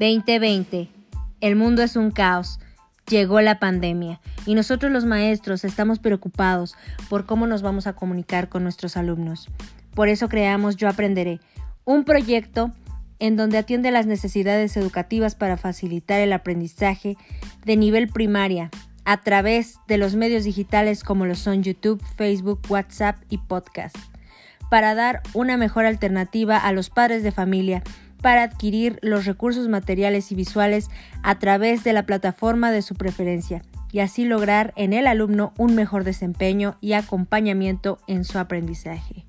2020. El mundo es un caos. Llegó la pandemia y nosotros los maestros estamos preocupados por cómo nos vamos a comunicar con nuestros alumnos. Por eso creamos Yo Aprenderé, un proyecto en donde atiende las necesidades educativas para facilitar el aprendizaje de nivel primaria a través de los medios digitales como lo son YouTube, Facebook, WhatsApp y podcast, para dar una mejor alternativa a los padres de familia para adquirir los recursos materiales y visuales a través de la plataforma de su preferencia y así lograr en el alumno un mejor desempeño y acompañamiento en su aprendizaje.